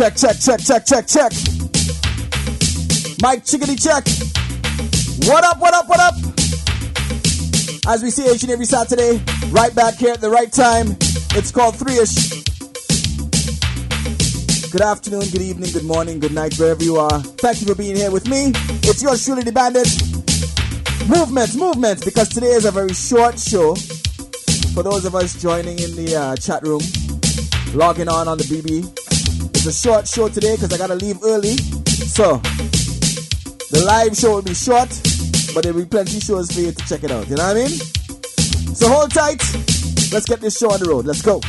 check, check, check, check, check, check. Mike Chickadee check. What up, what up, what up? As we see each and every Saturday, right back here at the right time. It's called Three-ish. Good afternoon, good evening, good morning, good night, wherever you are. Thank you for being here with me. It's yours truly, the bandit. Movement, movement, because today is a very short show. For those of us joining in the uh, chat room, logging on on the BB, it's a short show today because I gotta leave early. So, the live show will be short, but there will be plenty shows for you to check it out. You know what I mean? So hold tight. Let's get this show on the road. Let's go.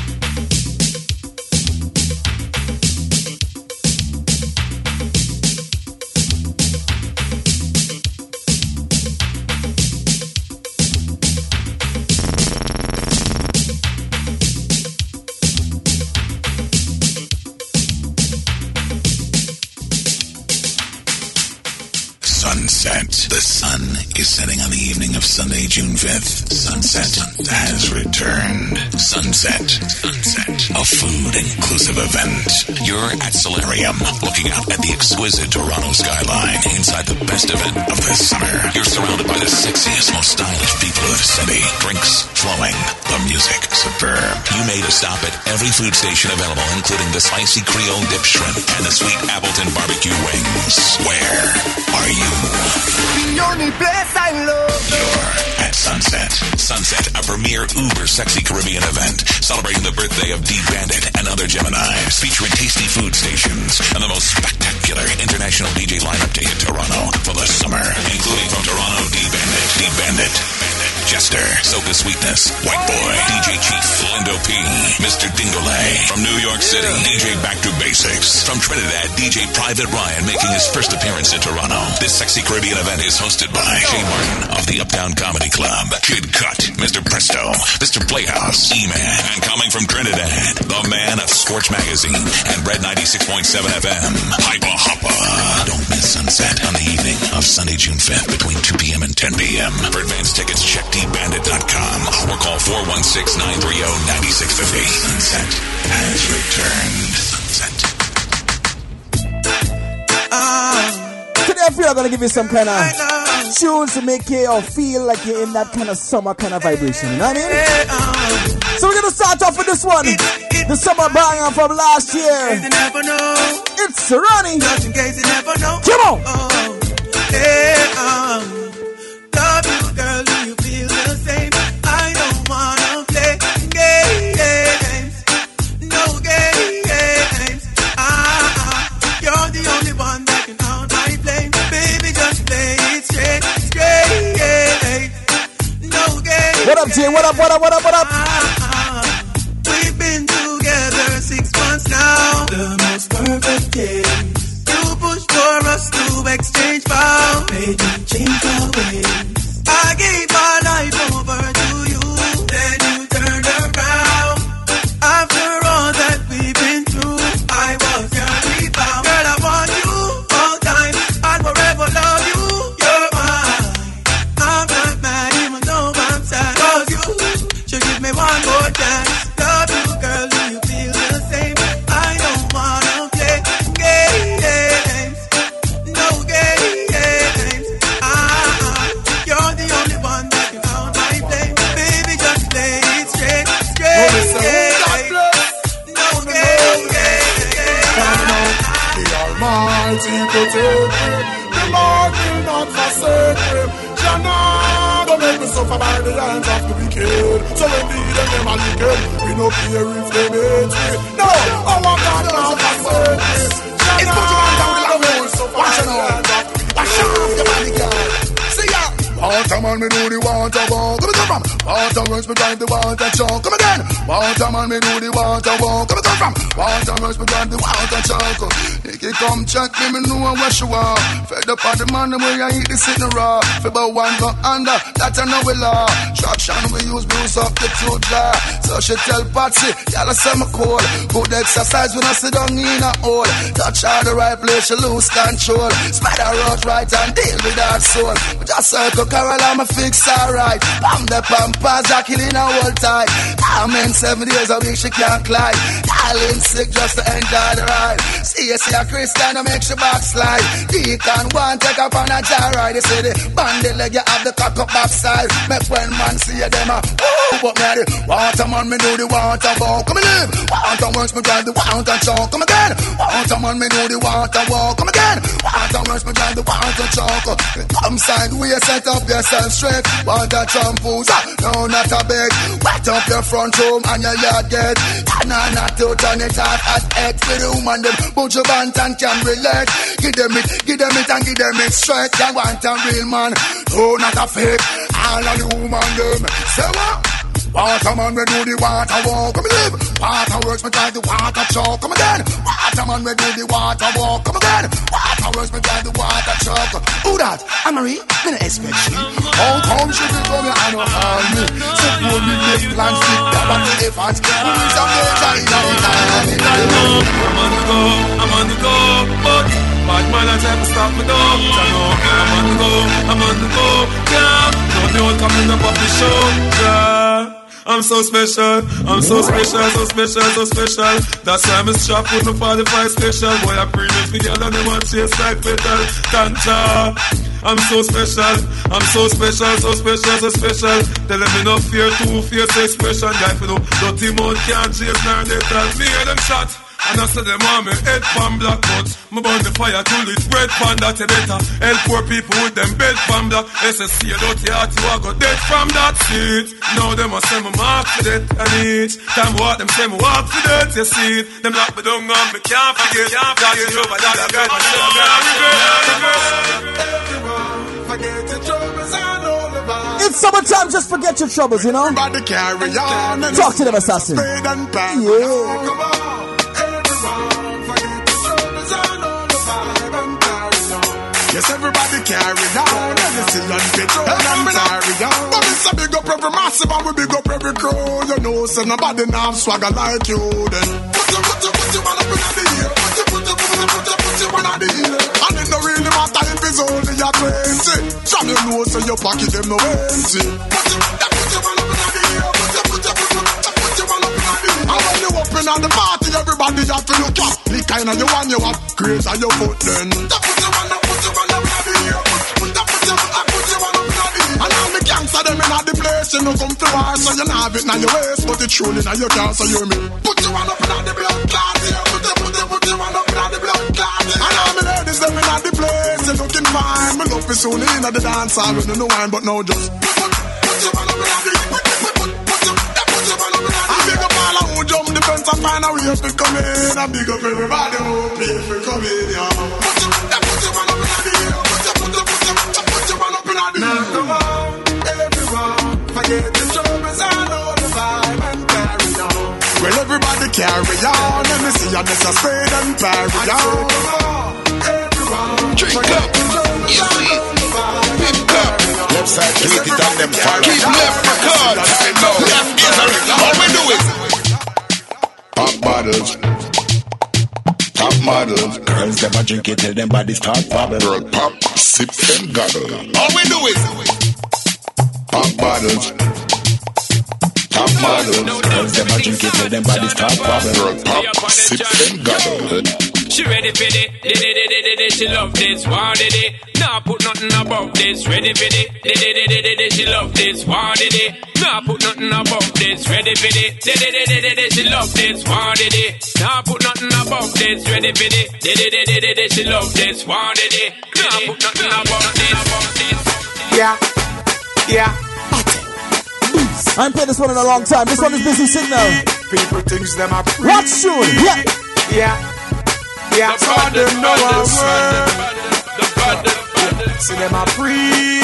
Sunday, June 5th. Sunset has returned. Sunset. Sunset. A food inclusive event. You're at Solarium, looking out at the exquisite Toronto skyline inside the best event of the summer. You're surrounded by the sexiest, most stylish people of the city. Drinks flowing. The music superb. You made a stop at every food station available, including the spicy Creole dip shrimp and the sweet Appleton barbecue wings. Where are you? You're at Sunset. Sunset, a premier uber sexy Caribbean event celebrating the birthday of D Bandit and other Geminis, featuring tasty food stations and the most spectacular international DJ lineup to hit Toronto for the summer, including from Toronto D Bandit, D Bandit, Jester, Soca Sweetness, White Boy, DJ Chief, Lindo P, Mr. Dingole, from New York City, DJ Back to Basics, from Trinidad, DJ Private Ryan making his first appearance in Toronto. This sexy Caribbean event is hosted by Shay Martin of the Uptown Comedy Club, Kid Cut, Mr. Presto, Mr. Playhouse, E-Man, and coming from Trinidad, the man of Scorch Magazine and Red 96.7 FM, Hyper Hopper. Don't miss Sunset on the evening of Sunday, June 5th between 2 p.m. and 10 p.m. For advance tickets, check dbandit.com or call 416-930-9650. Sunset has returned. Sunset. Today I feel I'm gonna give you some kind of tunes to make you feel like you're in that kind of summer kind of vibration. You know what I mean? So we're gonna start off with this one. The summer banger from last year. It's Ronnie. Just in case you never. Come on. Oh, um. What up, Jay? What up, what up, what up, what up? We've been together six months now. The most perfect days. You pushed for us to exchange vows. Made me change our ways. I gave my life over to you. Then water truck. Come again. Waterman, me do the water walk. Come come from. Water works, me drive the water truck. Nicky come check me, me know where she walk. Fed up on the man where I eat the sitting raw. Fi bow one go under, that I know we law. Traction we use bruise up the two jaw. So she tell Patsy, y'all say me cool. Good exercise when I sit down in a hole. Touch her the right place, she lose control. Spider out right and deal with that soul. But just circle Carol, I'ma fix alright. Pam the pampas, are killing a whole time. I'm in seven days a week, she can't climb. I sick just to enjoy the ride. See you see a Christian who makes your backslide. Deacon one take up on a jar ride. You see the bandit leg you have the cock up backside. Make when man see you them a woo, but me the water man me do the water walk. Come and live. Water works me drive the water chalk. Come again. Water man me do the water walk. Come again. Water works me drive the water chalk. Come sideways, set up yourself straight. Water shampoos, ah, no not a beg. Wet up your front room and your yard get. Nah, not to turn it off at X with the woman them. Put your band and can relate. Give them it, give them it and give them it straight. You want a real man, no not a fake. All of the woman them. Say what? Water man, we do the water walk. Come live. Water works, me try the water choke. Come again. Water man, we do the water walk. Come again. Works, me try the water choke. Who that? Anne-Marie? Me no expect she. How come she be coming and no harm me? So for me plans fit that back to the fans. Who is a major in the economy? I'm on the go, I'm on the go, but bad man I try to stop me though. I know I'm on the go, I'm on the go, yeah. Don't know coming up off the show, yeah. I'm so special, I'm so special, so special, so special. That's why I'm a strap with my 45 special. Boy, I premium the girl and them want chase like metal. Tanta. I'm so special, I'm so special, so special, so special. Tell them me no fear, two fierce expression. Guy, for no dirty mouth can't chase nor they tell me hear them shot. And I said them want me head pan black but Me burn the fire till it's red pan that you better Help poor people with them bed pan black SSC you dirty heart you a go dead from that seat Now them a say me mark for death and each Time what them say me walk for death you see it Them lock me down and me can't forget Can't forget over that I got Forget your troubles and all the vibes. It's summertime, just forget your troubles, you know? Everybody carry on. and Talk to them, assassin. Spade and pan. Yeah. Yes, everybody carry on. And you see on petrol and carry on. But it's a big up every massive and we big up every crew. You know, so nobody now swagger like you then. Put you, put you, put your one up in the ear. Put your, put your, put your, put your, put your one on the ear. And it don't really matter if it's only your 20. From your nose to your pocket, them no empty. Put your, put your one You up the party, everybody have to look up. The kind of you want you have, grace on your foot then. Put your one up, put up the ear. Put your, put your, put in the ear. And all the gangster them in the place, you know come to war, so you not have it in your waist, but it's truly in your car, so you me. Put your one up in the blood clot, yeah. Put your, put your, put your one up in the blood clot, yeah. And all my ladies them in the place, you looking fine. Me love is soon in the dance hall, with no wine, but no just. Put, put your one up in the who jump the fence and find a way to come in. I big up everybody who pay for coming, yeah. Put your, put your one up in the put your, put your, put your, put your one up in the Now come on, everyone, forget the troubles and all the vibe and carry on. Well, everybody carry on, let me see you miss a spade and carry on. Drink up. You see it. Pimp up. Left side, tweet it on them fire. Keep left record. Left is a All we do is pop models. Top models. Girls them a drink it till them bodies start bubble. Girl pop, sip and goggle. All we do is pop bottles. Top models. Girls them a drink it till them bodies start bubble. Girl pop, sip and goggle. She ready for it, did it, did it, did it, she love this, wanted it. Nah, put nothing above this, ready for it, did it, did it, did it, she love this, wanted it. Nah, put nothing above this, ready for it, did it, did it, did it, she love this, wanted it. Nah, put nothing above this, ready for it, did it, did it, did it, she love this, wanted it. Nah, put nothing above this, above. Yeah, yeah. I ain't played this one in a long time. This one is Busy Signal. People thinks them are free. Watch soon. Yeah. Yeah. Yeah, some of them know our word. See them a free.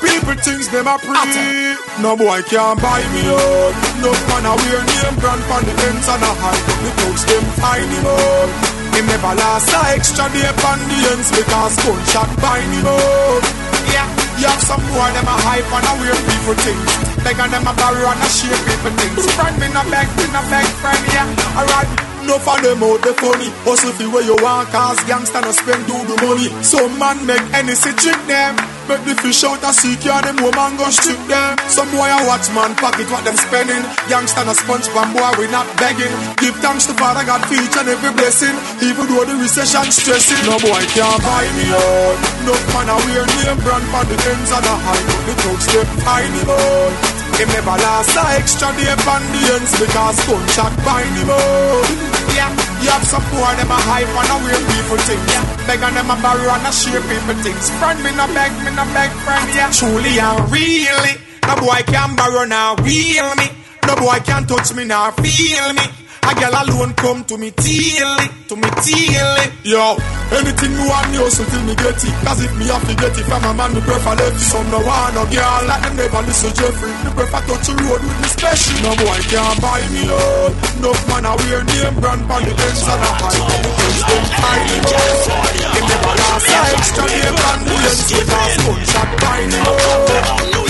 People thinks them a free. No boy can buy me out. No man a wear name brand on the ends and a hide. The folks them find him out. Him never last a extra day on the ends because gunshot bind him out. Yeah, you have some boy them a hype and a weird people things. Beg on them a borrow and a share people things. Friend me no beg, me no beg friend, yeah. Alright. No for them out the funny Hustle fi where you want Cause gangsta no spend do the money Some man make any trick them Make the fish out a sea car, them woman go strip them. Some boy a watch man pocket what them spending. Youngster a sponge pan boy we not begging. Give thanks to Father God for each and every blessing. Even though the recession stressing, no boy can't buy me out. No man a wear name brand for the ends of the high. The thugs them tiny boy. Him never last a extra day on the ends because gunshot bind him out. Yeah, you have some poor them a hype and a weird people things. Yeah, beg on them a borrow and a share people things. Friend me no beg, me no beg friend. Yeah, truly and really, no boy can borrow now, real me. No boy can touch me now, feel me. A girl alone come to me it, to me it. Yo, anything you want me also till me get it. Cause if me have to get it from a man, me prefer left. Some ah, no want no girl like them never listen to Jeffrey. Me prefer touch the road with me special. No boy can't buy me out. No man a wear name brand on the ends and a high. But the things them me out. Him never last a extra name brand the ends because gunshot buy me out.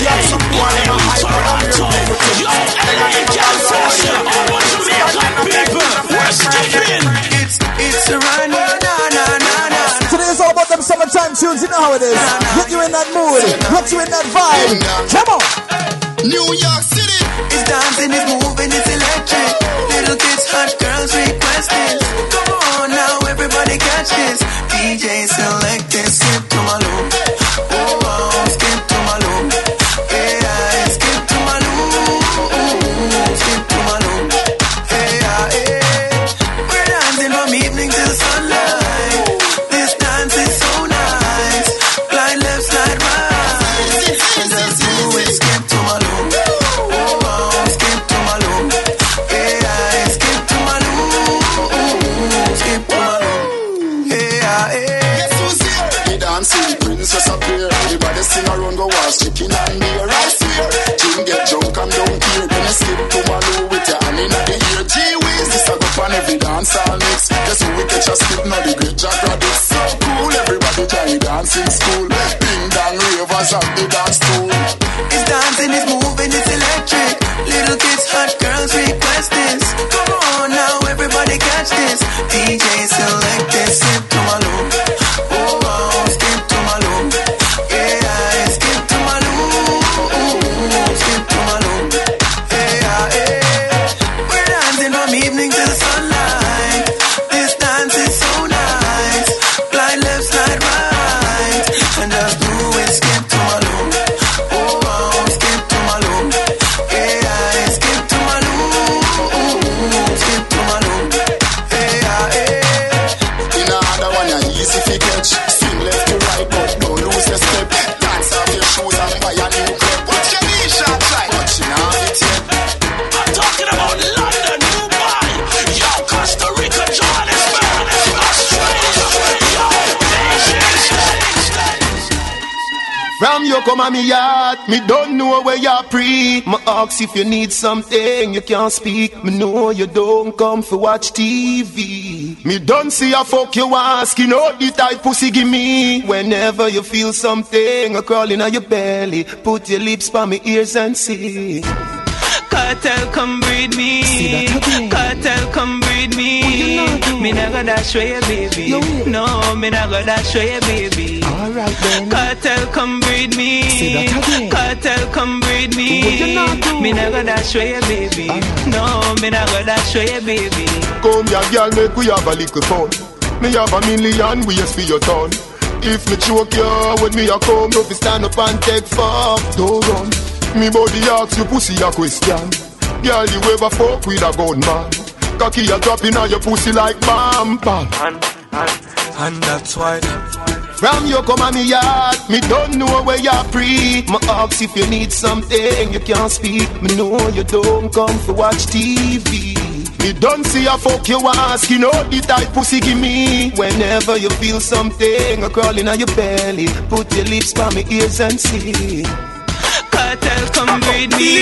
Yeah, some boy in a high but a wear people things. They got last a It's, it's a run, na na na na. Today is all about them summertime tunes. You know how it is. Get you in that mood. Get you in that vibe. Come on. New York City. It's dancing, it's moving, it's electric. Little kids, hot girls request this. Come on now, everybody catch this. DJ select this, A skip now? The great Jack. So cool, everybody the dancing school. Ding dong ravers at the dance stool. From you come on me yard, me don't know where you're pre. Me ask if you need something, you can't speak. Me know you don't come for watch TV. Me don't see a fuck you asking, know the type pussy give me. Whenever you feel something a crawling on your belly, put your lips by me ears and see. Cartel come breed me. Cartel come breed me. Me not gonna dash away, baby. No, me not gonna dash away, baby. Alright then. Cartel come breed me. Say that again. Cartel come breed me. What you not do? Me not gonna dash away, baby. No, me not gonna dash away, baby. Come here, girl, make we have a little fun. Me have a million ways for your turn. If me choke you when me a come, no fi stand up and take fuck. Don't run. Me body ask you pussy a question. Girl, you ever fuck with a gunman? Cocky a drop in on your pussy like bam bam. And, and, and that's why. From your come on me yard, me don't know where you're free. My ask if you need something, you can't speak. Me know you don't come for watch TV. Me don't see a fuck you ask, you know the type pussy give me. Whenever you feel something a crawling on your belly, put your lips by me ears and see. Cartel come breed me.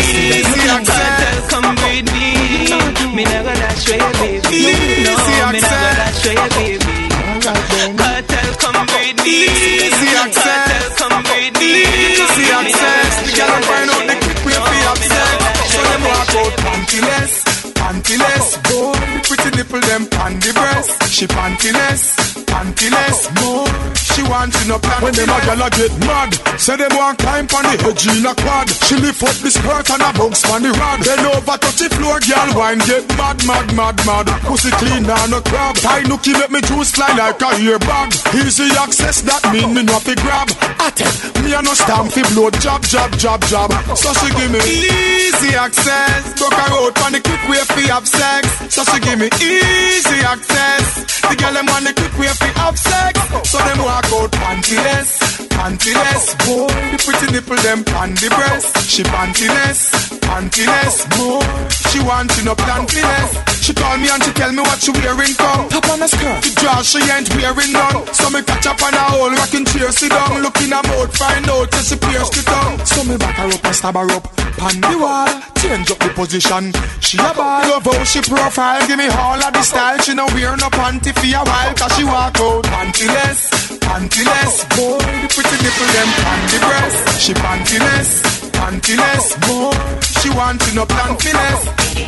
Cartel come breed me. Me not gonna dash away, baby. No, me not gonna dash away, baby. Cartel come breed me. Cartel come breed me. See access, the girl find out the quick way for upset. So them walk out pantyless, pantyless. Boy, pretty nipple them breast. She pantyless, pantyless. More, she wants to no plan. When them a gyal a get mad, say them want climb on the edge in a quad. She lift up the skirt and a bounce on the rod. Then over touch the floor, gyal wine get mad, mad, mad, mad. Pussy clean and a crab. Tie nookie make me juice fly like a ear bag. Easy access, that mean me not fi grab. At it, me a no stamp fi blow jab, jab, jab, jab. So she give me easy access. Broke her out on the quick way fi have sex. So she give me easy access. The girl them on the quick way fi have sex. So them walk out pantyless, pantyless. Boy, the pretty nipple them on the breast. She pantyless, pantyless. Boy, she want to no pantyless. She call me and she tell me what she wearing come. Top on a skirt, the dress she ain't wearing none. So me catch up on her hole, rocking chair, sit down, look in her find out till she pierce the tongue. So me back her up and stab her up, pan the wall, change up the position. She a ball, love how she profile, give me all of the style. She no wear no panty for a while, cause she walk out pantyless, pantyless. Boy, the pretty nipple them panty breast. She pantyless, pantyless. Boy, she want to no pantyless,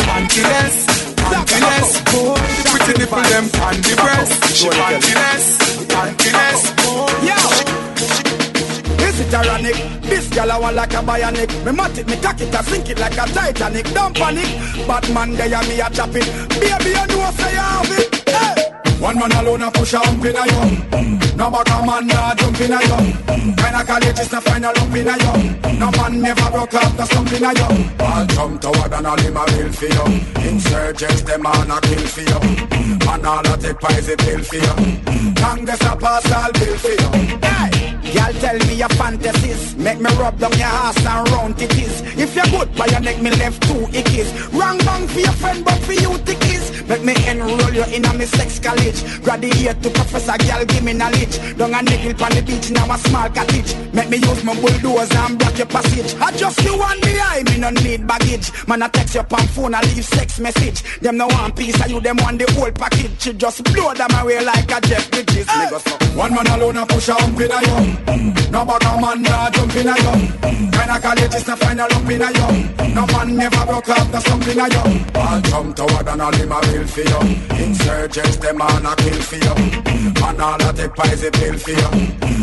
pantyless, pantyless. Boy, the pretty nipple them panty breast. She pantyless, pantyless. Boy, yeah. Is it ironic? This girl I want like a bionic. Me mat it, me cock it, I sink it like a Titanic. Don't panic, Batman there me a chop it. Baby, you know say you have it. One man alone a push a hump in a you No a man nah jump in a you Kinda college is the final lump in a you No man never broke up the stump in a you All jump toward and all him a bill for you Insurgents them on a kill for you And all a take poison pill for you Congress a pass all bill for you hey. Y'all tell me your fantasies. Make me rub down your ass and round it is If you're good by your neck me left two ickies Wrong bang for your friend but for you tickies Make me enroll you in a me sex college. Graduate to professor girl give me knowledge. Down a niggle on the beach now a small cottage. Make me use my bulldozer and block your passage. I just you want me I me no need baggage. Man I text your on phone I leave sex message. Them no want piece of you them want the whole package. She just blow them away like a Jeff Bridges. Hey. One man alone a push a hump in a you no a man nah jump in a you Kinda college is the final lump in a you No man never broke up the something in a you All jump toward and all him for you. Insurgents them on a kill for you. And all a take poison pill for you.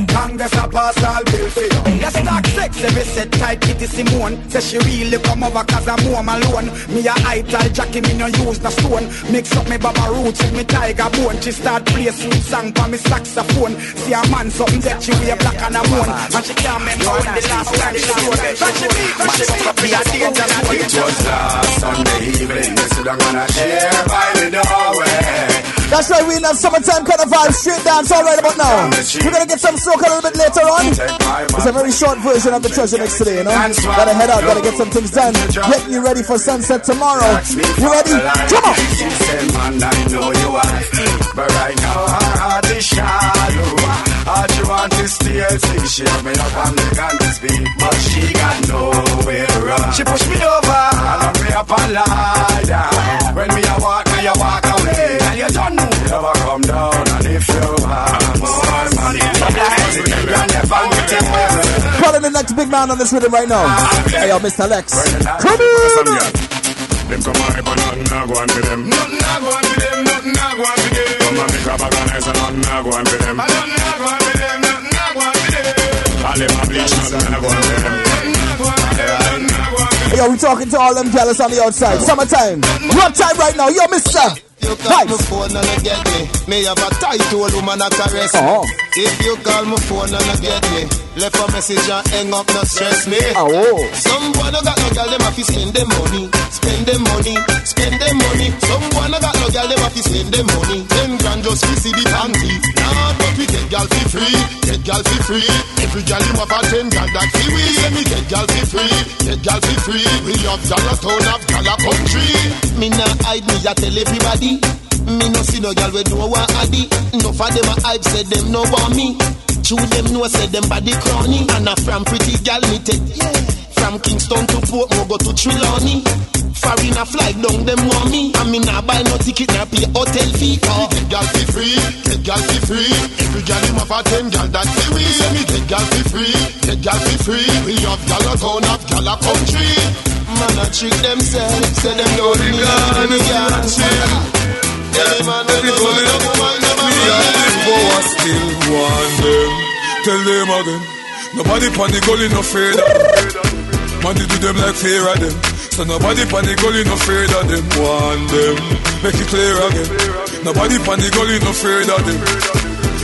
Congress a pass all bill for you. Let's talk sex every set tight Kitty Simone. Say she really come over cause I'm home alone. Me a ital Jackie me no use no stone. Mix up me baba roots with me tiger bone. She start play sweet song for me saxophone. See a man something that she wear black and a moon. And she can't remember when the last time she wore But she beat, but she beat, be a danger It was last Sunday evening. They said I'm gonna share by the doorway That's right, we love summertime kind of vibe, straight dance all right about now. We're gonna get some soca a little bit later on. It's a very short version of the treasure mix today, you know. Gotta head out, gotta get some things done. Getting you ready for sunset tomorrow. You ready? Come on! She said, man, I know you are But right now her heart is shallow All she want is TLC She have me up on the canvas beat But she got nowhere to run She push me over And I'm me up and lie down When me a walk, now you walk away And you don't know never come down And if you want more money Calling the next big man on this rhythm right now. Hey, yo, Mr. Lexx. Come in! Them come on, but nothing not go on for them. Nothing not go on for them. Nothing not go on for them. Come on, make a bag of nice and nothing not go on for them. Nothing not go on for them. Nothing not go on for them. All them a bleach, nothing not go on for them. Yo, we talking to all them jealous on the outside. Summertime. What time right now? Yo, Mister. You call my phone and you get me. Me have a tight old woman a caress me. If you call my phone and you get me, left a message and hang up, not stress me. Oh. Some boy no got no girl, them have to spend them money, spend them money, spend them money. Some boy no got no girl, them have to spend them money. Them grand just see the panty. Nah, but we get girl fi free, get girl fi free. Every girl you have a ten girl that fi we. Say me get girl fi free, get girl fi free. We have dollar town, have dollar country. Me nah hide me, I tell everybody. G. Me no see no girl know what I di. No for them a hype said them no want me. True them know said them body crony. And a from pretty girl me take. Yeah. From Kingston to Portmore go to Trelawny. Foreign a fly down them want me. I mean I buy no ticket now pay hotel fee. Oh. Get girl fi free, get girl fi free. Every girl him have a ten girl that fi we. Say me get girl fi free, get girl fi free. We have girl a town, have girl a country. Man a trick themselves, say them don't need me, me can't. Tell them again Nobody pan the goalie no afraid of them. Man they do them like fear of them So nobody pan the goalie no afraid of them. Want them Make it clear again Nobody pan the goalie no afraid of them.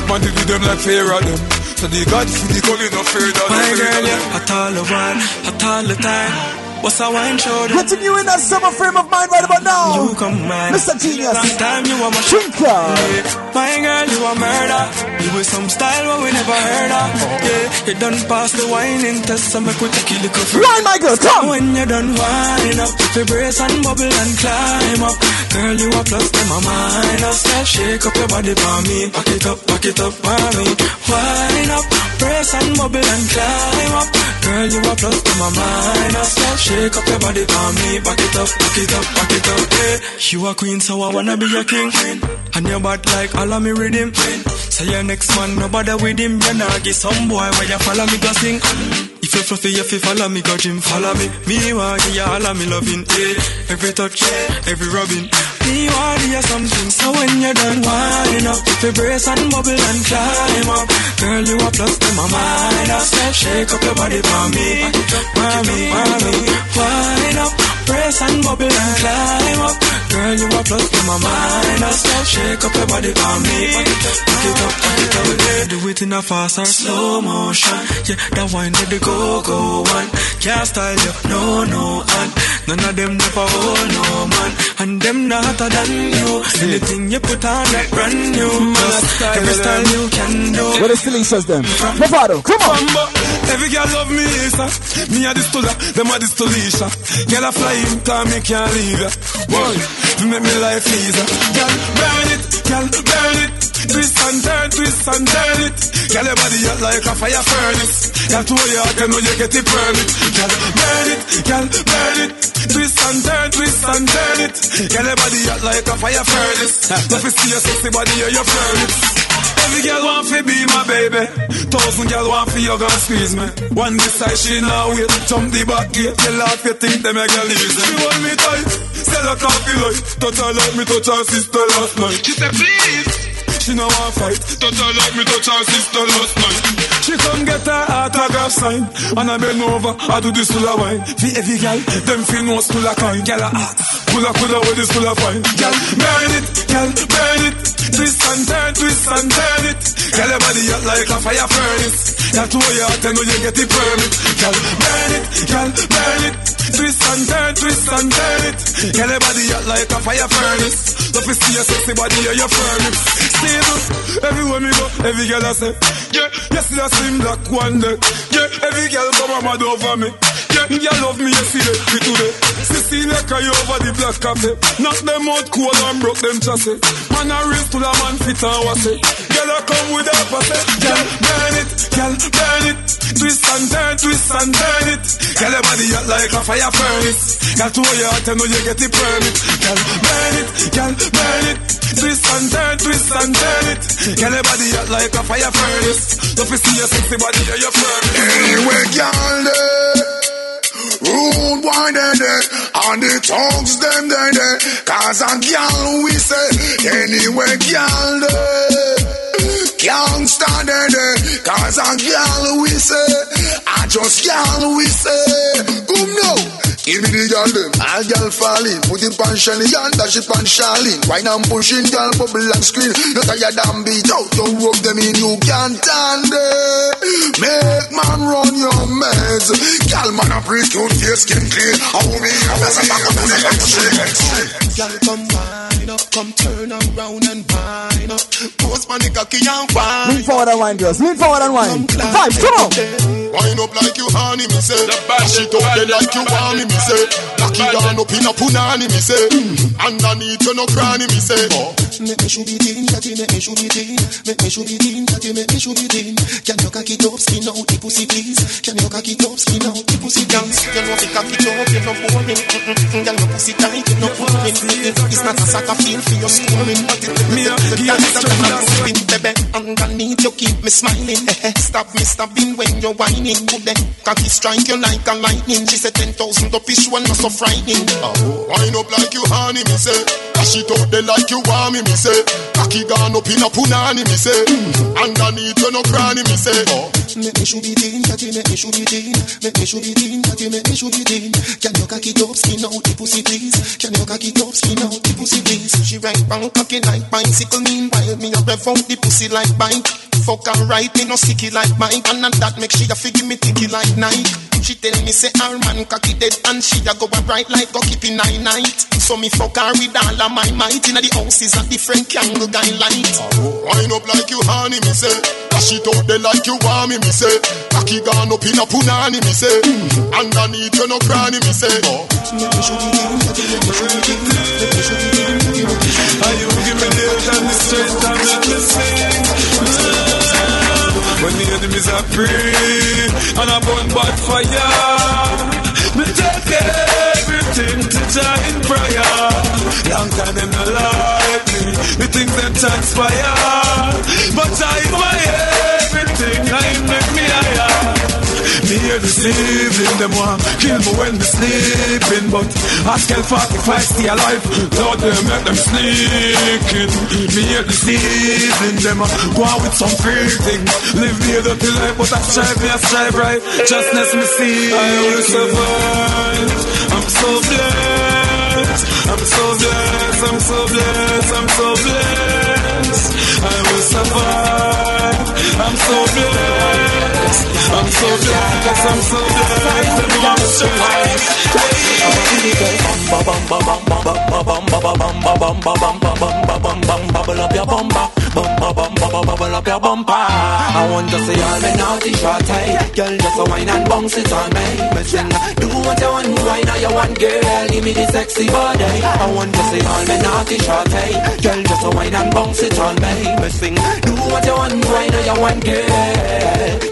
Man they do them like fear of them. So they got for the goalie no afraid of them My girl, yeah, at all the one, at all the time. What's a wine show? Putting you in that summer frame of mind right about now. You come man. Mr. Genius. Long time you are my Drinker. My girl, you a murder. You with some style what we never heard of. Yeah, you done pass the wine whining test, so make we take you little. Right, my girl, come. When you done wine up, you brace and bubble and climb up. Girl, you a plus them a mind. So shake up your body for me. Back it up, back it up for me. Wine up, brace and bubble and climb up. Girl, you a plus to my. So shake up your body for me. Back it up, back it up, back it up. Yeah. You a queen, so I wanna be your king. And your bad like all of me rhythm. Say your next man, nobody with him. You nah get some boy where you follow me go sing. You fluffy, you follow me, go gym, follow me. Me want you all of me loving, eh. Every touch, every rubbing. Me want you something, so when you're done winding up, if you brace and bubble and climb up, girl you a plus to my mind. Said, shake up your body for me, for me, for me. Wind up, brace and bubble and climb up, girl you a plus to my mind. I said, shake up your body for me, back it up, back it up, back it. Yeah, do it in a fast or slow motion. Yeah, that wine with the go go one. Can't style you, no no, and none of them never hold no man, and them not hotter than you. Anything you put on that brand new. Cause every style you can do. Where the Felicia's them? Bravado, come on. Every girl love me, Isa. Me a this Tula, them a this Tulisha. Girl a fly in, time me can't leave ya. Boy, to make me life easier. Girl, burn it, girl, burn it. Twist and turn, twist and turn it. Girl, your body hot like a fire furnace. Girl, to your heart, you know you get it permit. Girl, burn it, girl, burn it. Twist and turn, twist and turn it. Girl, your body hot like a fire furnace. Love to see your sexy body, you your furnace. Every girl want to be my baby. Thousand girl want to hug and squeeze me. One beside she now wait. Jump the back gate. Her if you think they make girl easy. She hold me tight. Sell her coffee light. Touch her like me touch her sister last night. She said please. She no want fight. Touch her like me touch her sister last night. She come get her autograph sign. And I bend over. I do this full of wine. For every girl, them feel no full of kind. Girl a hot. Full of full of with this full of fine. Girl, burn it. Girl, burn it. Twist and turn, twist and turn it. Girl, your body hot like a fire furnace. That way you hot, I know you get the permit. Girl, burn it, girl, burn it. Twist and turn, twist and turn it. Girl, hot like a fire furnace. Love to see your sexy body, yeah, your permit. Stable, everywhere me go, every girl I say, yeah, you see a slim black one day. Yeah, every girl come and mad over me. Yeah, you love me yesterday, me today. Cecilia cry over the black cafe. Knock them out cold and broke them chassis. Man a race to the man fit and was it. Girl I come with a passe. Girl burn it, girl burn it. Twist and turn, twist and turn it. Girl your body hot like a fire furnace. Girl to your heart, I know you get the permit. Girl burn it, girl burn it. Twist and turn, twist and turn it. Girl your body hot like a fire furnace. Love to see your sexy body, yeah, your permit. Anyway, girl, rude boy they there, and the tongues them they there. Cause a girl we say, anyway, girl they. Can't stand there, there. Cause a girl we say, I just girl we say, come now. Give me the girl them, all girl falling, put it on Shelly and dash it on Charlene. Wine and pushing, girl bubble and scream. No tired and beat out, you rub meds. Girl man a your face skin clean. How me have a back up on the Girl come wine up, come turn around and wine up. Post man the cocky and wine. Lean forward and wine, girls. Lean forward and wine. Vibes, come on. Wind up like you honey, me say. Dash it up there like you want me, me say. Lock it down up in a punani, me say. Mm. Underneath you no cranny, me say. Make me shoot it in, catty, make me shoot it in. Make me shoot it in, catty, make me shoot it in. Can you cock it up, skin out the pussy, please? Can you cock it up, skin out the pussy, dance? You know if you cock it up, you no boring. Can your pussy tight, you no boring. It's not a soccer field for your scoring, but it me a the spin, baby. Underneath you keep me smiling. Eh, eh. Stop me stopping when you're whining. Then, cocky strike you like a lightning. She said ten thousand up is one not so frightening. Wind up like you honey, me say. Dash it out there like you want me, me say. Cocky gone up in a punani, me say. Underneath you no cranny, me say. Make me should be teen, catty make me should be teen. Make me should be teen, catty make me should be teen. Can you cocky up, skin out the pussy please? Can you cocky up, skin out the pussy please? She right bang cocky like bicycle, meanwhile me a rev out the pussy like bike. Fuck her right, me no sticky like Mike, and that make she a figure me ticky like Nike. She tell me say her man cocky dead and she a go a bright like go keep in nine night. So me fuck her with all of my might. Inna the house is a different candle guy light. Wind up like you honey, me say. Dash it out there like you want me, me say. Cocky gone up in a punani, me say. Underneath you no cranny, me say. Oh. Are you give me the earth and the strength and make me sing? When the enemies are free and I burn bad fire, me take everything to die in prayer. Long time them not like me, me think them transpire, but I buy everything I make me higher. Me hear this evening, them want kill me when me sleeping But Haskell 45 stay alive, Lord they make them sneaking Me hear this evening, them out with some free things Live a dirty life, but I strive, me I strive right. Justness me see, I will survive so blessed, I'm so blessed, I'm so blessed, I'm so blessed. I will survive, I'm so blessed. I'm so blessed, I'm so blessed, I'm survive. Bubble up your bumper, bumper, bumper, bubble up your bumper. I want to see all the naughty shorty, girl, just a wine and bounce it on me. Me do what you want, wine or you want, girl, give me the sexy body. I want to see all the naughty shorty, girl, just a wine and bounce it on me. Me do what you want, wine or you want, girl.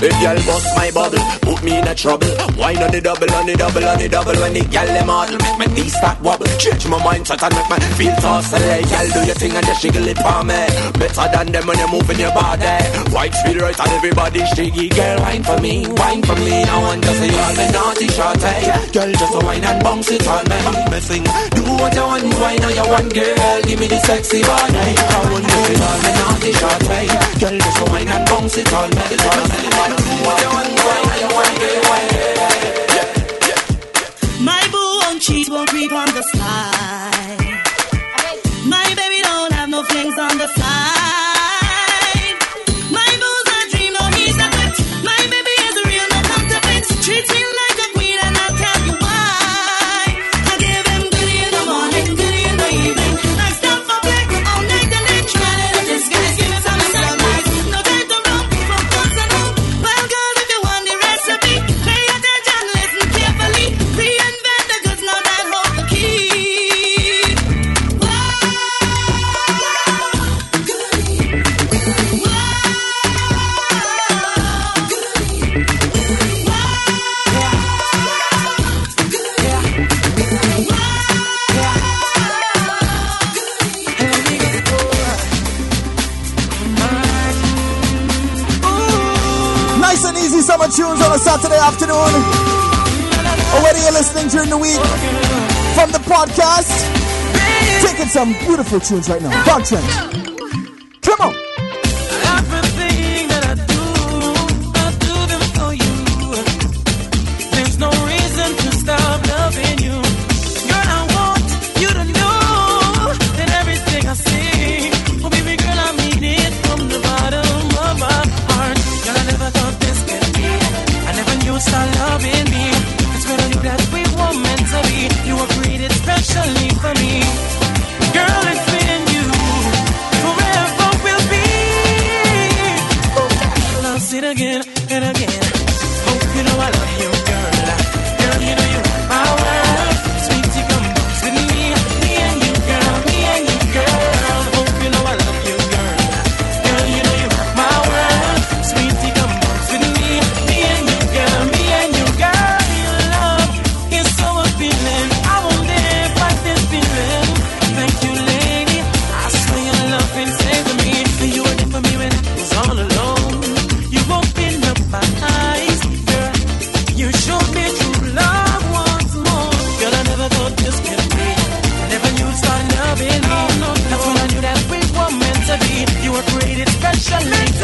If y'all bust my bubble, put me in a trouble. Wine on the double, on the double, on the double. When the gal them model, make my knees start wobble. Change my mindset and make me feel tossy. Y'all do your thing and just jiggle it for me. Better than them when you move in your body. White feel right and everybody shiggy. Girl, wine for me, wine for me. I want to see all the naughty shorty. Eh? Girl, just a wine and bounce it on me. Me sing, do what you want, wine on your one girl. Give me the sexy body. Eh? I want to see all the naughty shorty. Eh? Girl, just a wine and bounce it on me. On me. My boo won't cheat, won't creep on the side. Some tunes right now. Dog Trent.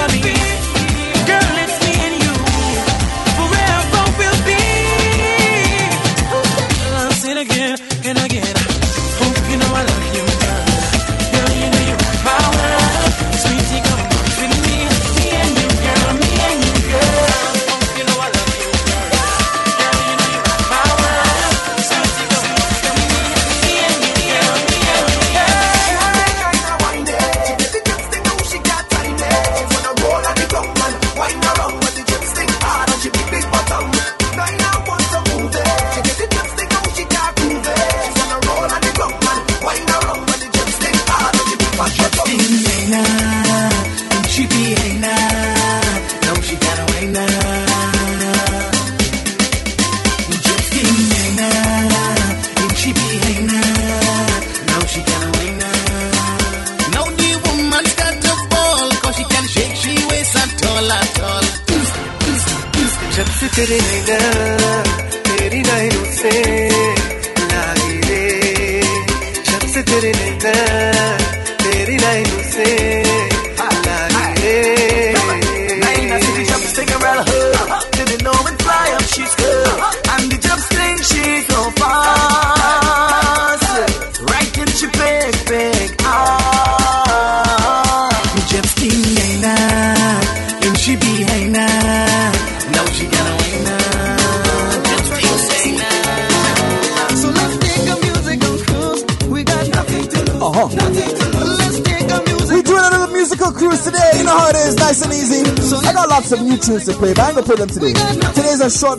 camino.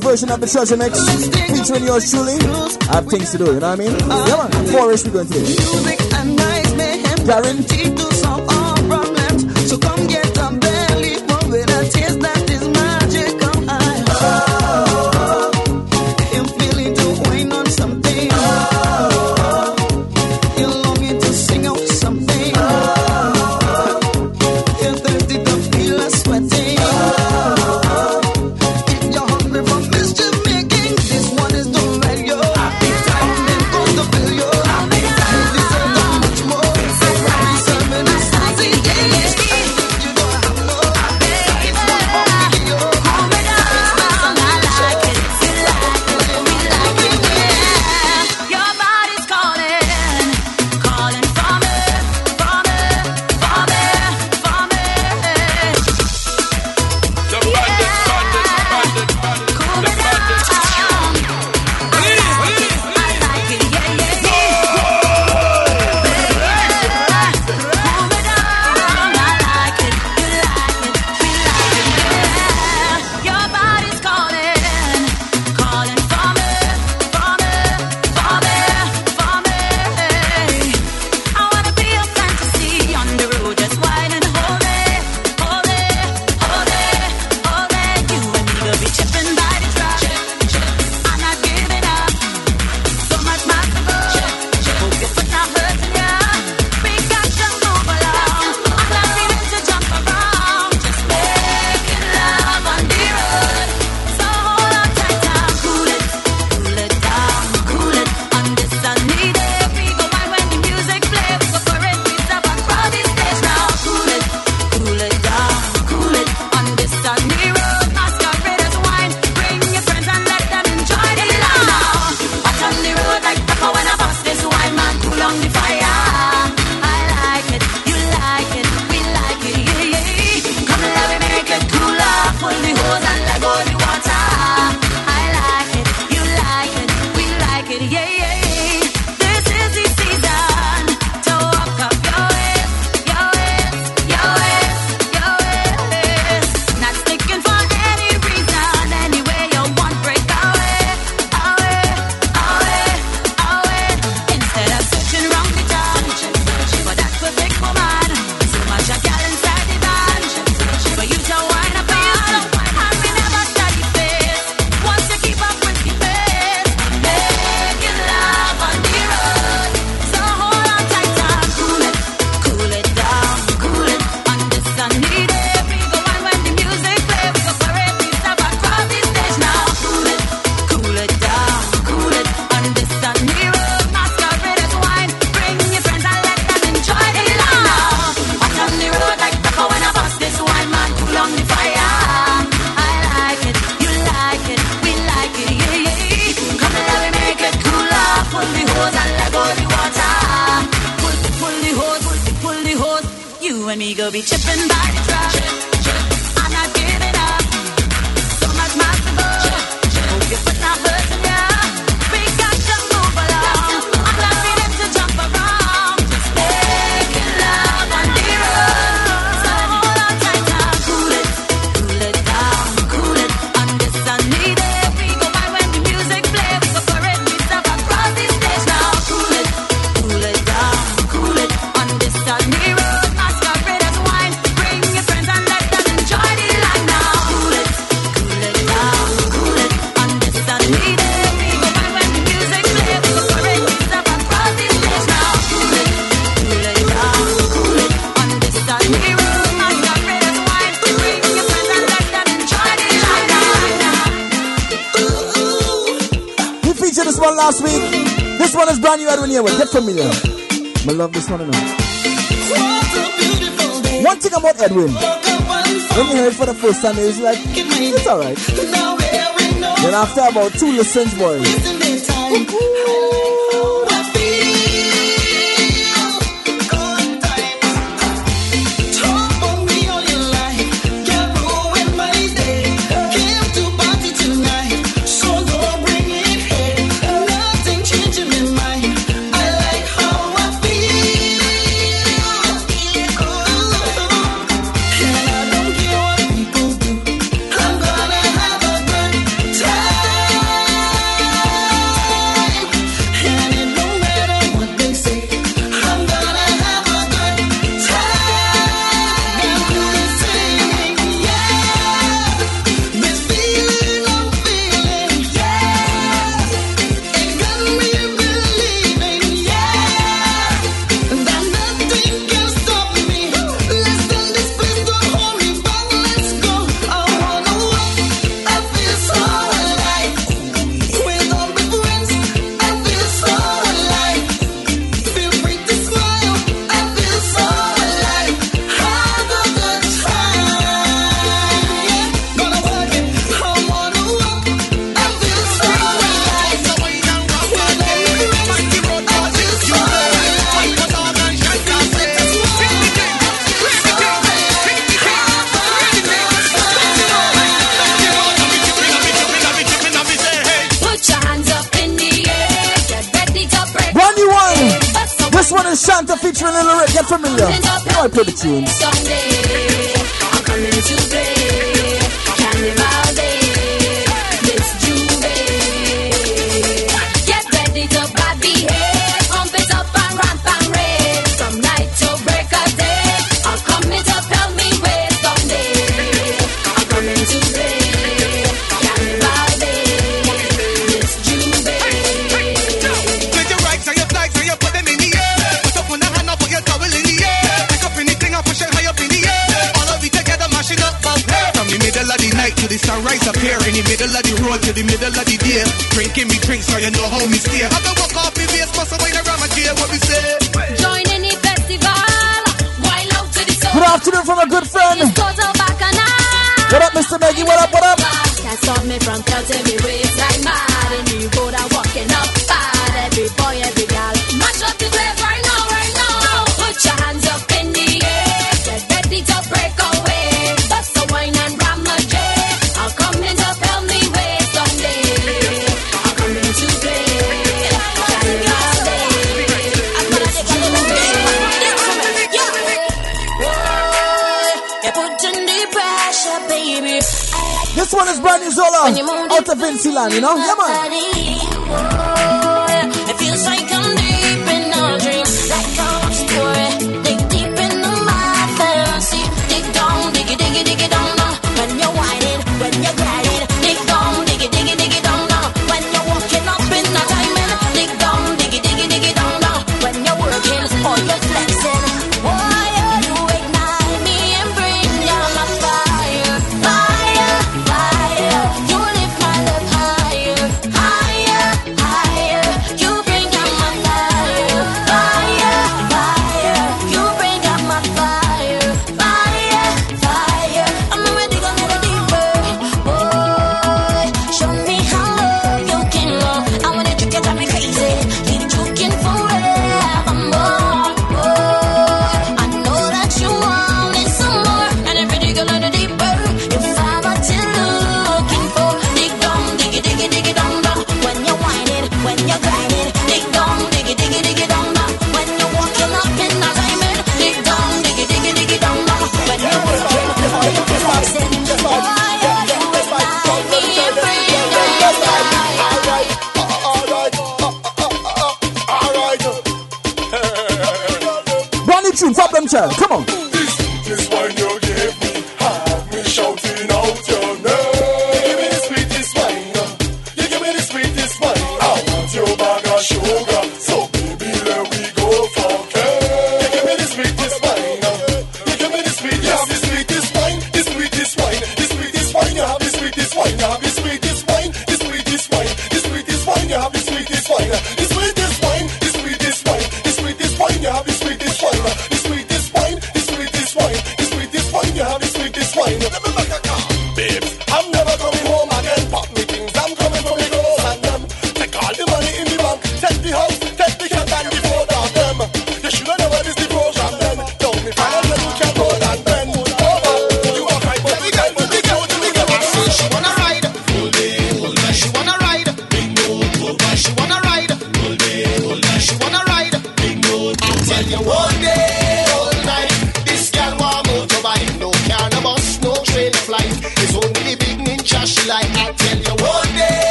version of the treasure mix featuring yours truly. I have things to do, you know what I mean? Yeah, man. Forest, we're going to do. Guaranteed. one last week. This one is brand new Edwin Yearwood. Get familiar. I love this one enough. One thing about Edwin, when you heard it for the first time, it was like, it's alright. Then after about two listens, boy. get familiar. You I play the tune. Someday, Milan, you know? Yeah, man.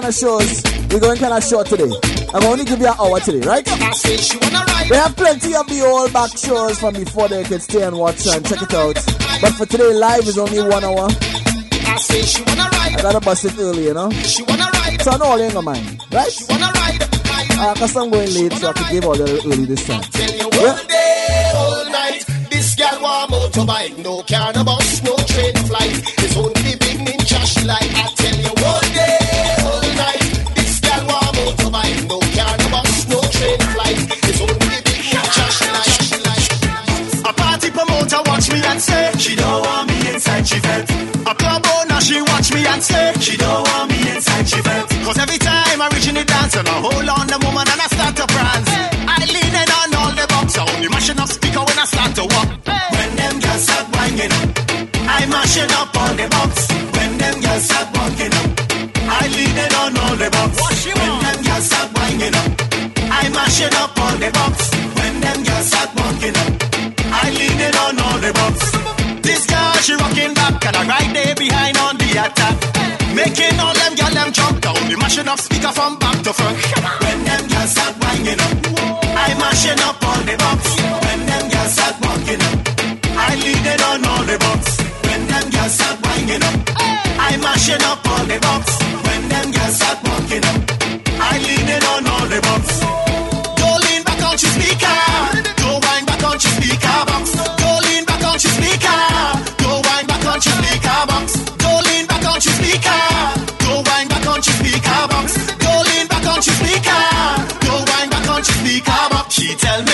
Kind of shows. We're going kind of short today. I'm only give you an hour today, right? We have plenty of the old back shows from before they could stay and watch and check it out. But for today, live is only one hour. I gotta bust it early, you know? So I know all ain't gonna mind, right? Uh, cause I'm going late, so I could give all the early this time. Night. This girl want motorbike, no car, no bus, no train flight. It's only big ninja she like. I tell she don't want me inside she felt. A club owner she watch me and say she don't want me inside she felt. Cause every time I reach in the dance and I hold on the woman and I start to prance. I lean in on all the bumps, I only mashing up speaker when I start to walk. When them girls start winding up, I mashing up on the bumps. When them girls start walking up, I lean in on all the box. When them girls start winding up, I mashing up on the box. When them girls start she rocking back and I right there behind on the attack. Making all them girl them jump down, the mashing up speaker from back to front. When them girls start winding up, I mashing up on the box. When them girls start walking up, I leaning on all the box. When them girls start winding up, I mashing up all the box. Tell me,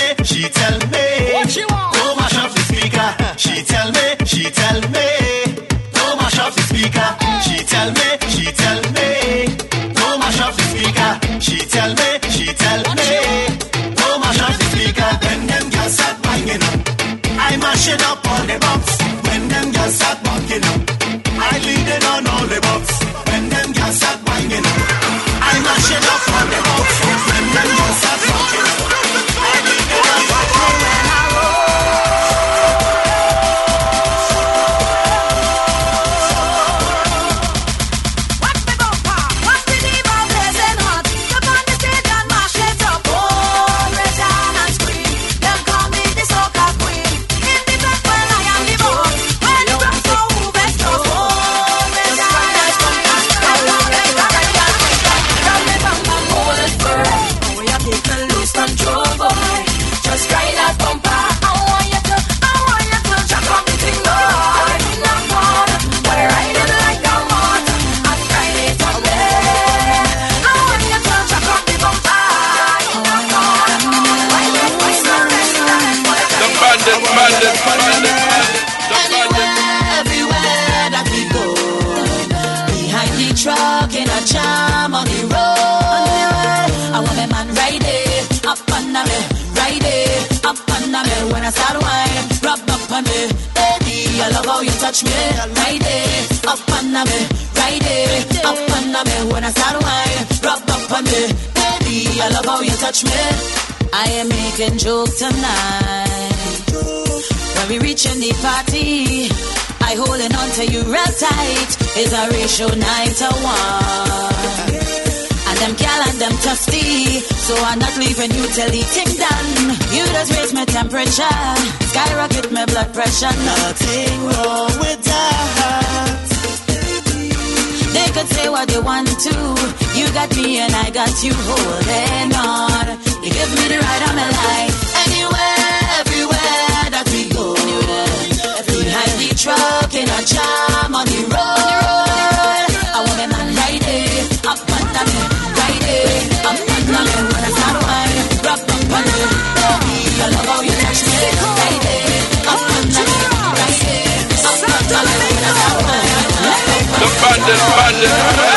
bandit, bandit,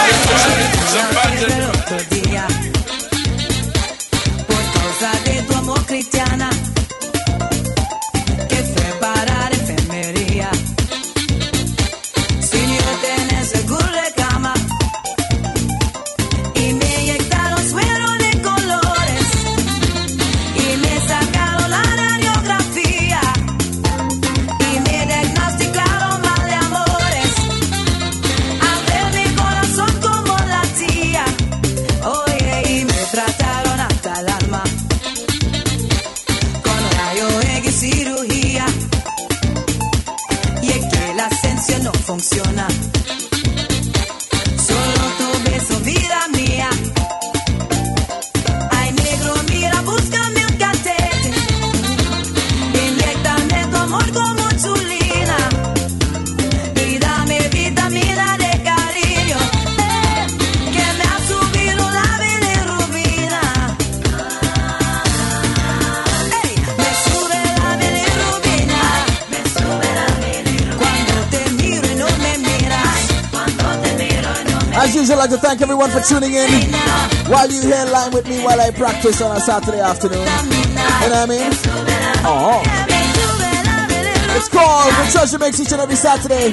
everyone for tuning in while you here line with me while I practice on a Saturday afternoon. You know what I mean? Oh. It's called The Treasure Mix each and every Saturday.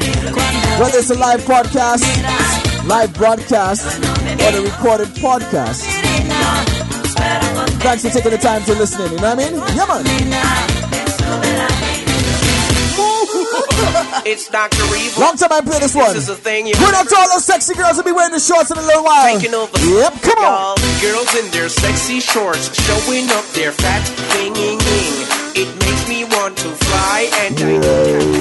Whether it's a live podcast, live broadcast, or the recorded podcast. Thanks for taking the time to listen in. You know what I mean? Yeah, man. It's Dr. Evil. Long time I play this one. This is a thing We're not all those sexy girls will be wearing the shorts in a little while. Taking over. Yep, come on. Girls in their sexy shorts showing up their fat thinging. It makes me want to fly and ding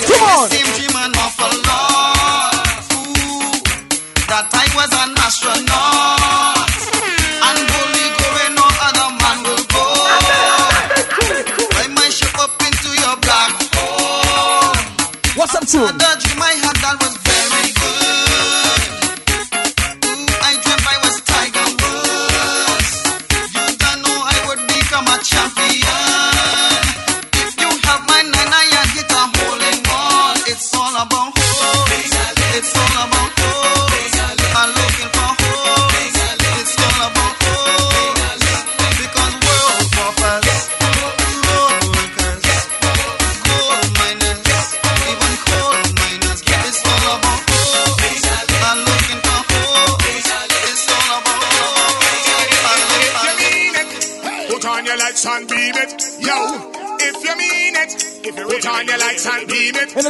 fans, come on.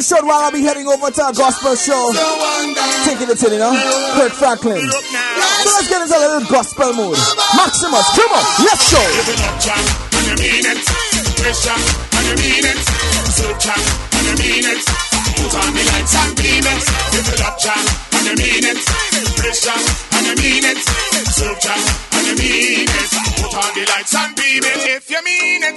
A short while, I'll be heading over to a gospel show. Taking it in, you know? Kirk Franklin. So let's get into a little gospel mood. Maximus, come on, let's go. You mean it. And you mean it. And you mean it. Put on the lights and beam it. Give it up, Jack, and you mean it. Pressure, and you mean it. Silk Jack, and you mean it. Put on the lights and beam it. If you mean it,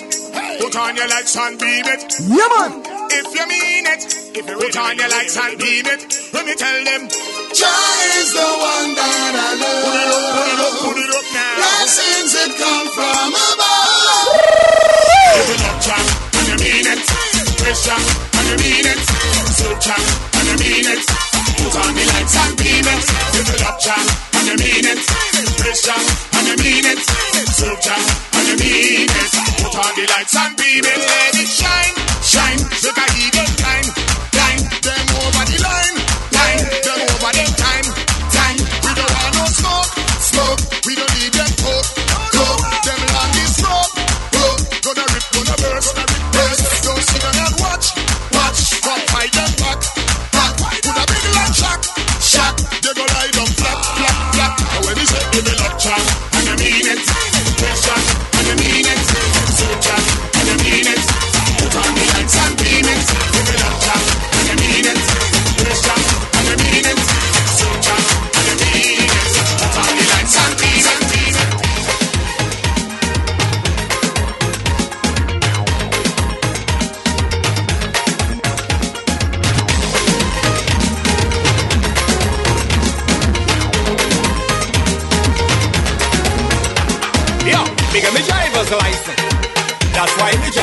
put on your lights and beam it. Yeah, man. If you mean it, if you put on your lights and beam it, let me tell them. John is the one that I love. Put it up, put it up, put it up now. Blessings that come from above. Give it up, Jack, and you mean it. Pressure, and you mean it. Silk Jack, and you mean it. Put on the lights and beam it. Give it up, Jack, and you mean it. Pressure, and you mean it. Silk Jack, and you mean it. Put on the lights and beam it. Let it shine, shine. Look at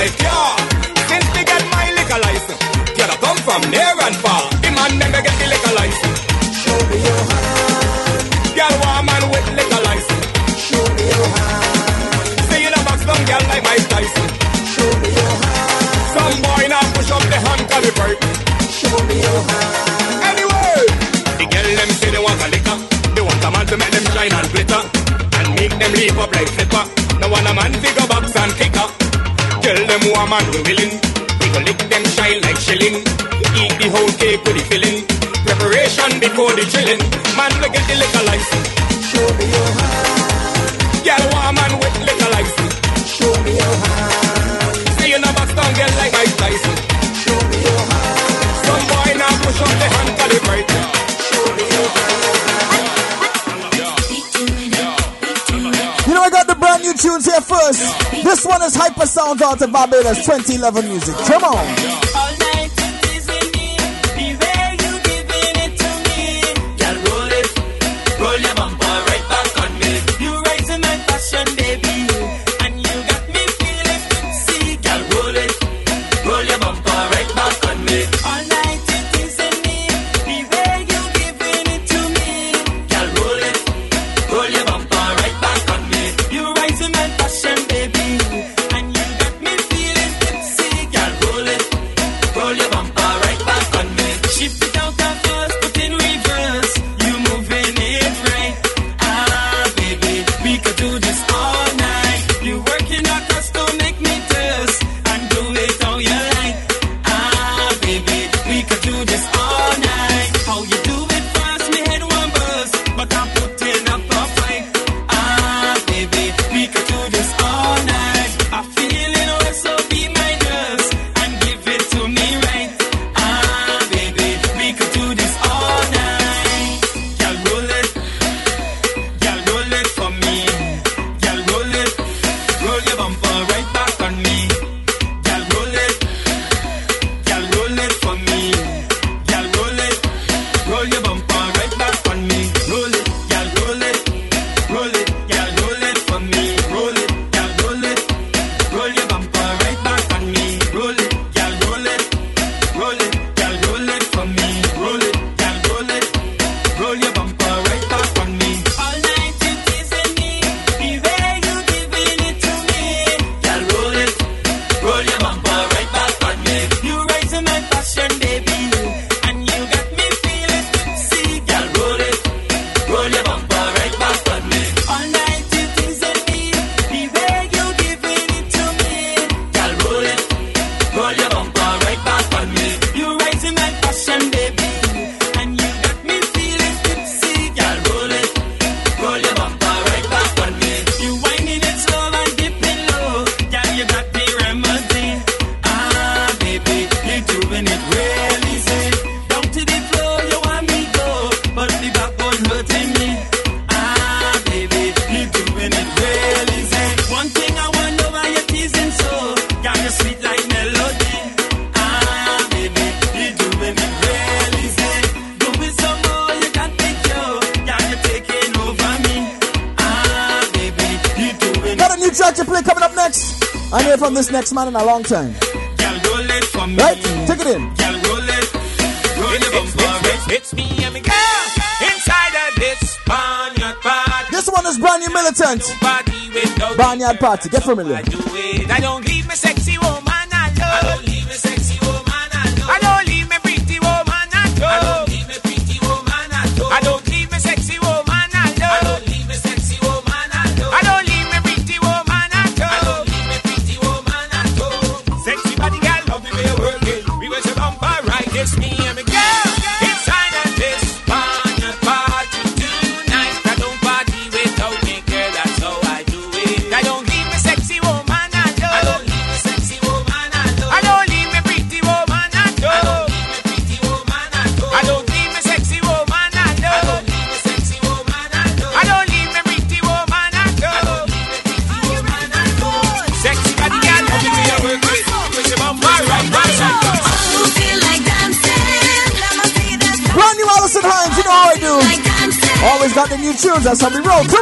life, yeah. Since me get my liquor license, girl, I come from near and far. The man never get the liquor license. Show me your hand. Girl, warm man with liquor license. Show me your hand. See you in a box, don't girl like my Tyson. Show me your hand. Some boy now push up the hand, call. Show me your hand. Anyway, the girl them say they want a liquor. They want a man to make them shine and glitter. And make them leap up like flitter. farm and we willing. We go lick them shy like shilling. Eat the whole cake with the filling. Preparation before the chilling. Man, we get the liquor license. Show me your hand. Girl, first. This one is Hyper Sounds out of Barbados 2011 music. Come on. this man in a long time. Right? Take it in. It's me and girl inside of this barnyard party. This one is brand new militant. Barnyard party. Get familiar. I do it. I don't that's how we roll.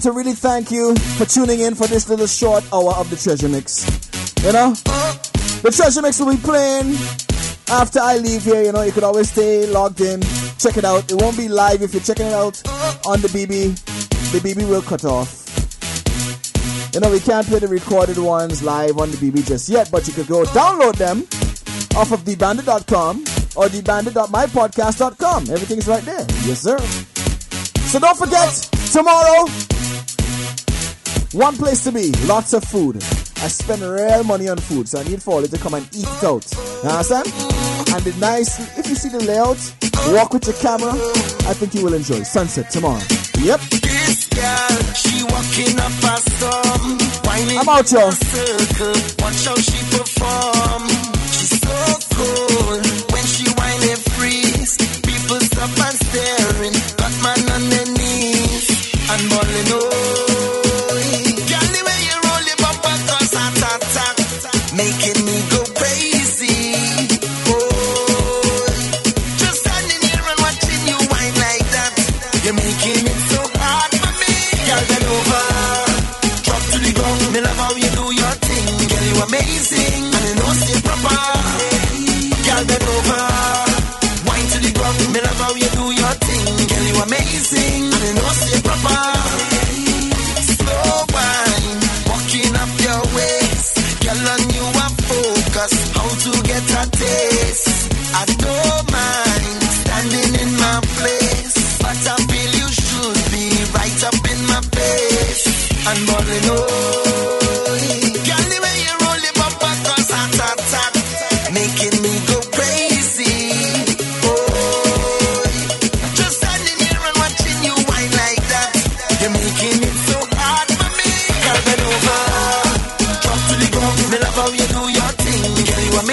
to really thank you for tuning in for this little short hour of the Treasure Mix. You know? The Treasure Mix will be playing after I leave here. You know, you could always stay logged in, check it out. It won't be live if you're checking it out on the BB. The BB will cut off. You know, we can't play the recorded ones live on the BB just yet, but you could go download them off of thebandit.com or thebandit.mypodcast.com. Everything's right there. Yes, sir. So don't forget, tomorrow, one place to be, lots of food. I spend real money on food, so I need for you to come and eat it out. You understand? And the nice, if you see the layout, walk with your camera, I think you will enjoy. Sunset tomorrow. Yep. This girl, she walking up a storm, I'm out, y'all. in a circle. Watch how she perform. She's so cool when she whine and freeze. People stop and staring, got man on their knees and bawling. Oh,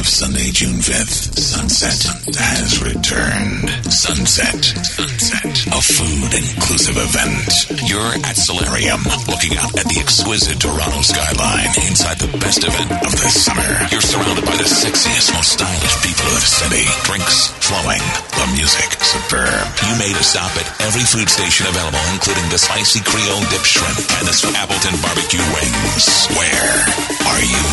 of Sunday, June 5th, sunset has returned. Sunset. Sunset. A food inclusive event. You're at Solarium, looking out at the exquisite Toronto skyline inside the best event of the summer. You're surrounded by the sexiest, most stylish people of the city. Drinks flowing. The music superb. You made a stop at every food station available, including the spicy Creole dip shrimp and the Appleton barbecue wings. Where are you?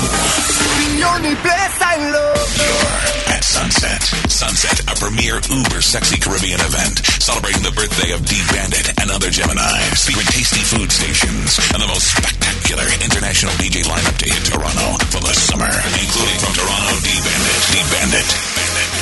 Love. At Sunset. Sunset, a premier uber sexy Caribbean event celebrating the birthday of D Bandit and other Geminis, featuring tasty food stations and the most spectacular international DJ lineup to hit Toronto for the summer, including from Toronto D Bandit, D Bandit,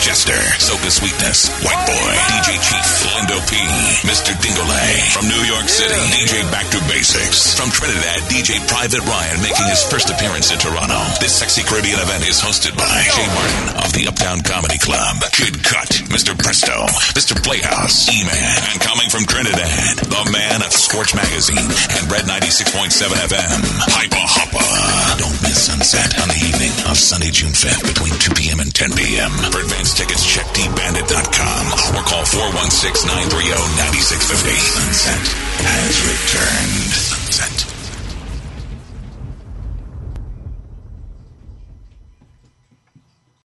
Jester, Soca Sweetness, White Boy, DJ Chief, Lindo P, Mr. Dingolay. From New York City, DJ Back to Basics. From Trinidad, DJ Private Ryan making his first appearance in Toronto. This sexy Caribbean event is hosted by Jay Martin of the Uptown Comedy Club, Kid Cut, Mr. Presto, Mr. Playhouse, E-Man, and coming from Trinidad, the man of Scorch Magazine and Red 96.7 FM, Hyper Hopper. Don't miss Sunset on the evening of Sunday, June 5th between 2 p.m. and 10 p.m. For advance tickets, check tbandit.com or call 416-930-9650. Sunset has returned. Sunset